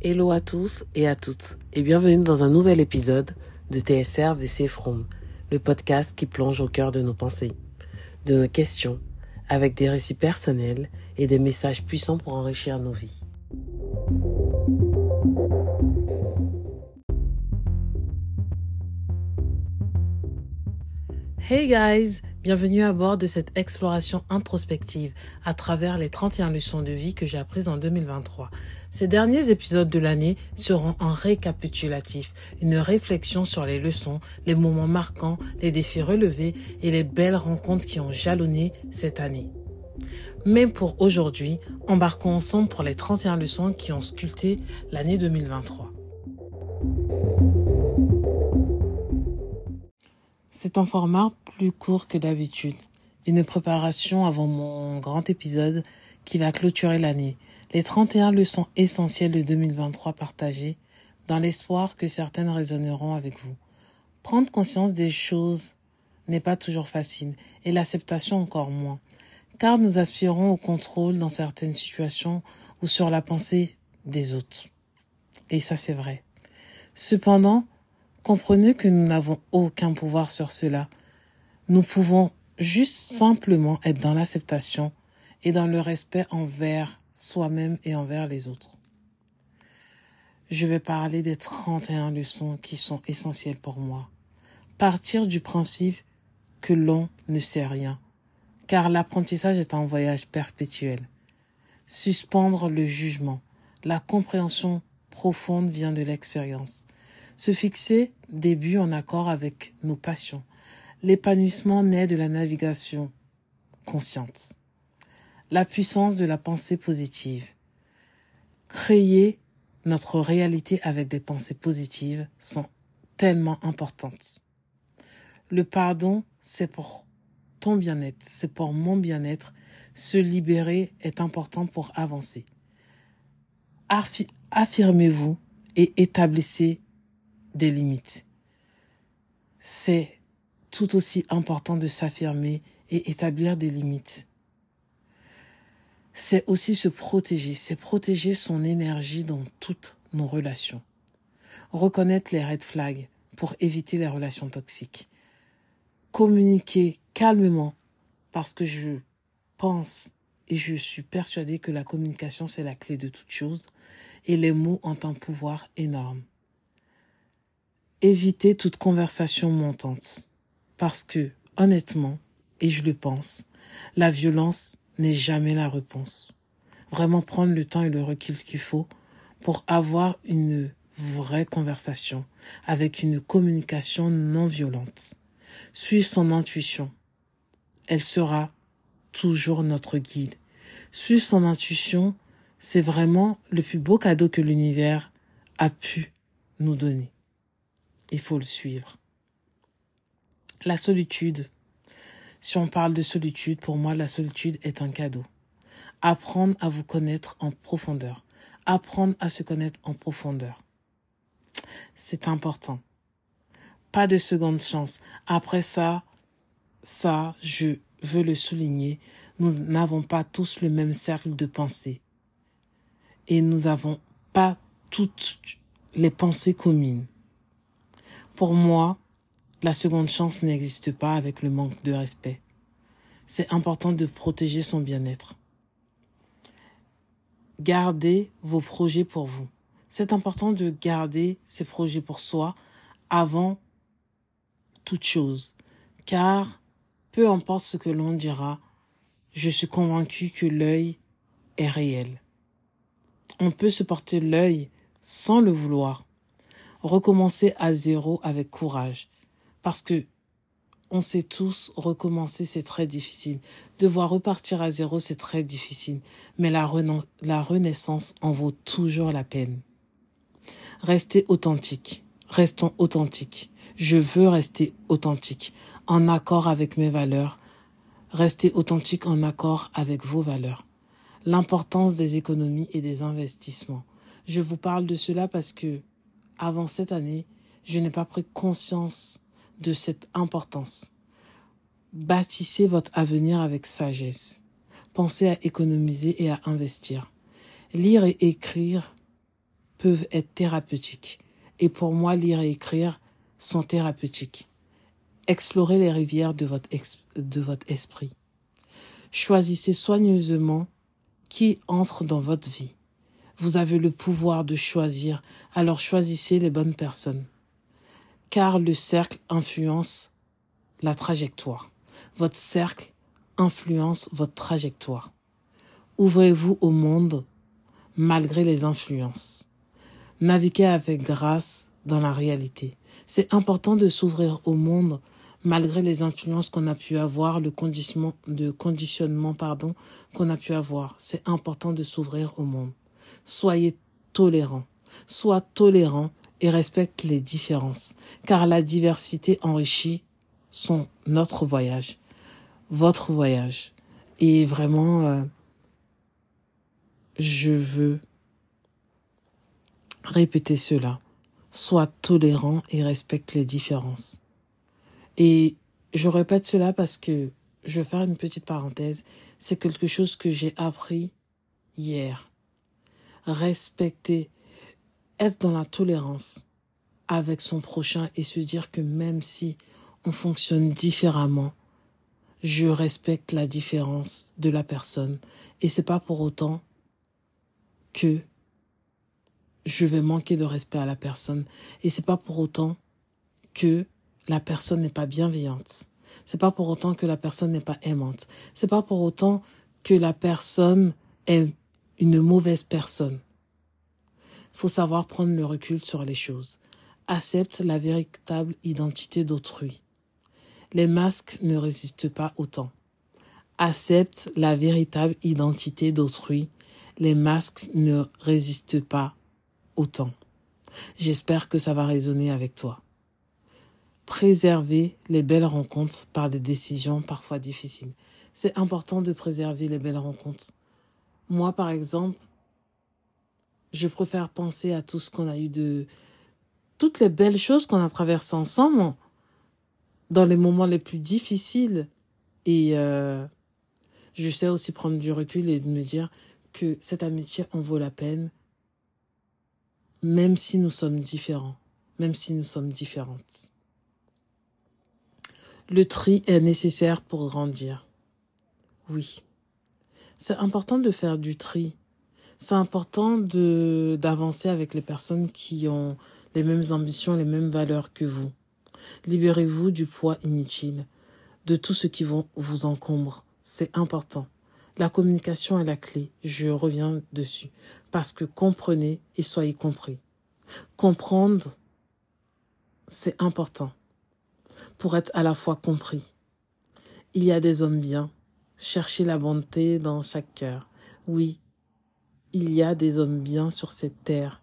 Hello à tous et à toutes et bienvenue dans un nouvel épisode de TSR VC From, le podcast qui plonge au cœur de nos pensées, de nos questions, avec des récits personnels et des messages puissants pour enrichir nos vies. Hey guys, bienvenue à bord de cette exploration introspective à travers les 31 leçons de vie que j'ai apprises en 2023. Ces derniers épisodes de l'année seront un récapitulatif, une réflexion sur les leçons, les moments marquants, les défis relevés et les belles rencontres qui ont jalonné cette année. Mais pour aujourd'hui, embarquons ensemble pour les 31 leçons qui ont sculpté l'année 2023. C'est un format plus court que d'habitude. Une préparation avant mon grand épisode qui va clôturer l'année. Les 31 leçons essentielles de 2023 partagées dans l'espoir que certaines résonneront avec vous. Prendre conscience des choses n'est pas toujours facile et l'acceptation encore moins. Car nous aspirons au contrôle dans certaines situations ou sur la pensée des autres. Et ça c'est vrai. Cependant, Comprenez que nous n'avons aucun pouvoir sur cela. Nous pouvons juste simplement être dans l'acceptation et dans le respect envers soi-même et envers les autres. Je vais parler des 31 leçons qui sont essentielles pour moi. Partir du principe que l'on ne sait rien, car l'apprentissage est un voyage perpétuel. Suspendre le jugement. La compréhension profonde vient de l'expérience. Se fixer des en accord avec nos passions. L'épanouissement naît de la navigation consciente. La puissance de la pensée positive. Créer notre réalité avec des pensées positives sont tellement importantes. Le pardon, c'est pour ton bien-être, c'est pour mon bien-être. Se libérer est important pour avancer. Affirmez-vous et établissez des limites. C'est tout aussi important de s'affirmer et établir des limites. C'est aussi se protéger, c'est protéger son énergie dans toutes nos relations. Reconnaître les red flags pour éviter les relations toxiques. Communiquer calmement parce que je pense et je suis persuadée que la communication c'est la clé de toute chose et les mots ont un pouvoir énorme éviter toute conversation montante. Parce que, honnêtement, et je le pense, la violence n'est jamais la réponse. Vraiment prendre le temps et le recul qu'il faut pour avoir une vraie conversation avec une communication non violente. Suivre son intuition. Elle sera toujours notre guide. Suivre son intuition, c'est vraiment le plus beau cadeau que l'univers a pu nous donner il faut le suivre. La solitude. Si on parle de solitude, pour moi, la solitude est un cadeau. Apprendre à vous connaître en profondeur. Apprendre à se connaître en profondeur. C'est important. Pas de seconde chance. Après ça, ça, je veux le souligner, nous n'avons pas tous le même cercle de pensée. Et nous n'avons pas toutes les pensées communes. Pour moi, la seconde chance n'existe pas avec le manque de respect. C'est important de protéger son bien-être. Gardez vos projets pour vous. C'est important de garder ces projets pour soi avant toute chose. Car, peu importe ce que l'on dira, je suis convaincu que l'œil est réel. On peut se porter l'œil sans le vouloir recommencer à zéro avec courage. Parce que on sait tous, recommencer, c'est très difficile. Devoir repartir à zéro, c'est très difficile. Mais la, renaissance en vaut toujours la peine. Restez authentique. Restons authentiques. Je veux rester authentique, en accord avec mes valeurs. Restez authentique en accord avec vos valeurs. L'importance des économies et des investissements. Je vous parle de cela parce que avant cette année, je n'ai pas pris conscience de cette importance. Bâtissez votre avenir avec sagesse. Pensez à économiser et à investir. Lire et écrire peuvent être thérapeutiques. Et pour moi, lire et écrire sont thérapeutiques. Explorez les rivières de votre, de votre esprit. Choisissez soigneusement qui entre dans votre vie. Vous avez le pouvoir de choisir, alors choisissez les bonnes personnes. Car le cercle influence la trajectoire. Votre cercle influence votre trajectoire. Ouvrez-vous au monde malgré les influences. Naviguez avec grâce dans la réalité. C'est important de s'ouvrir au monde malgré les influences qu'on a pu avoir, le conditionnement, de conditionnement pardon qu'on a pu avoir. C'est important de s'ouvrir au monde. Soyez tolérants. Sois tolérant et respecte les différences, car la diversité enrichit son notre voyage, votre voyage. Et vraiment, euh, je veux répéter cela. Sois tolérant et respecte les différences. Et je répète cela parce que je vais faire une petite parenthèse. C'est quelque chose que j'ai appris hier. Respecter, être dans la tolérance avec son prochain et se dire que même si on fonctionne différemment, je respecte la différence de la personne et c'est pas pour autant que je vais manquer de respect à la personne et c'est pas pour autant que la personne n'est pas bienveillante. C'est pas pour autant que la personne n'est pas aimante. C'est pas pour autant que la personne est une mauvaise personne. Faut savoir prendre le recul sur les choses. Accepte la véritable identité d'autrui. Les masques ne résistent pas autant. Accepte la véritable identité d'autrui. Les masques ne résistent pas autant. J'espère que ça va résonner avec toi. Préserver les belles rencontres par des décisions parfois difficiles. C'est important de préserver les belles rencontres. Moi, par exemple, je préfère penser à tout ce qu'on a eu de... toutes les belles choses qu'on a traversées ensemble dans les moments les plus difficiles. Et euh, je sais aussi prendre du recul et de me dire que cette amitié en vaut la peine, même si nous sommes différents, même si nous sommes différentes. Le tri est nécessaire pour grandir. Oui. C'est important de faire du tri. C'est important de d'avancer avec les personnes qui ont les mêmes ambitions, les mêmes valeurs que vous. Libérez-vous du poids inutile, de tout ce qui vous encombre. C'est important. La communication est la clé. Je reviens dessus. Parce que comprenez et soyez compris. Comprendre, c'est important pour être à la fois compris. Il y a des hommes bien. Cherchez la bonté dans chaque cœur. Oui, il y a des hommes bien sur cette terre.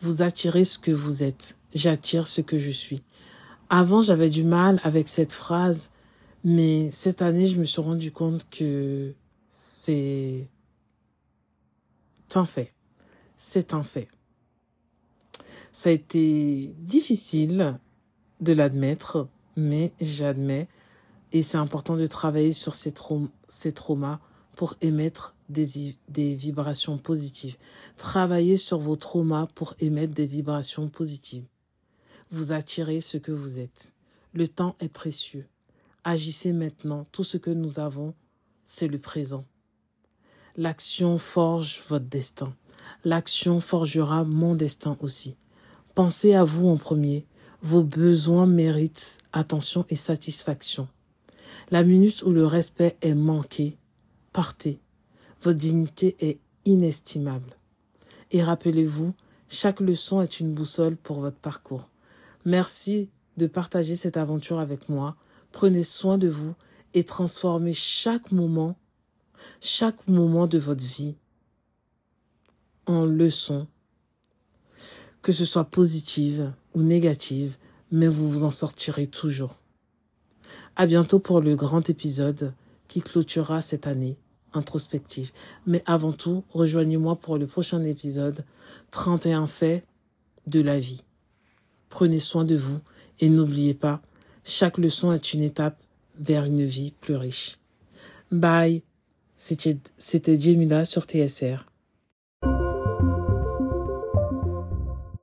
Vous attirez ce que vous êtes. J'attire ce que je suis. Avant, j'avais du mal avec cette phrase, mais cette année, je me suis rendu compte que c'est un fait. C'est un fait. Ça a été difficile de l'admettre, mais j'admets. Et c'est important de travailler sur ces, traumas pour émettre des, des vibrations positives. Travaillez sur vos traumas pour émettre des vibrations positives. Vous attirez ce que vous êtes. Le temps est précieux. Agissez maintenant. Tout ce que nous avons, c'est le présent. L'action forge votre destin. L'action forgera mon destin aussi. Pensez à vous en premier. Vos besoins méritent attention et satisfaction. La minute où le respect est manqué, partez. Votre dignité est inestimable. Et rappelez-vous, chaque leçon est une boussole pour votre parcours. Merci de partager cette aventure avec moi. Prenez soin de vous et transformez chaque moment, chaque moment de votre vie en leçon, que ce soit positive ou négative, mais vous vous en sortirez toujours. À bientôt pour le grand épisode qui clôturera cette année introspective. Mais avant tout, rejoignez-moi pour le prochain épisode 31 faits de la vie. Prenez soin de vous et n'oubliez pas, chaque leçon est une étape vers une vie plus riche. Bye. C'était Jemila sur TSR.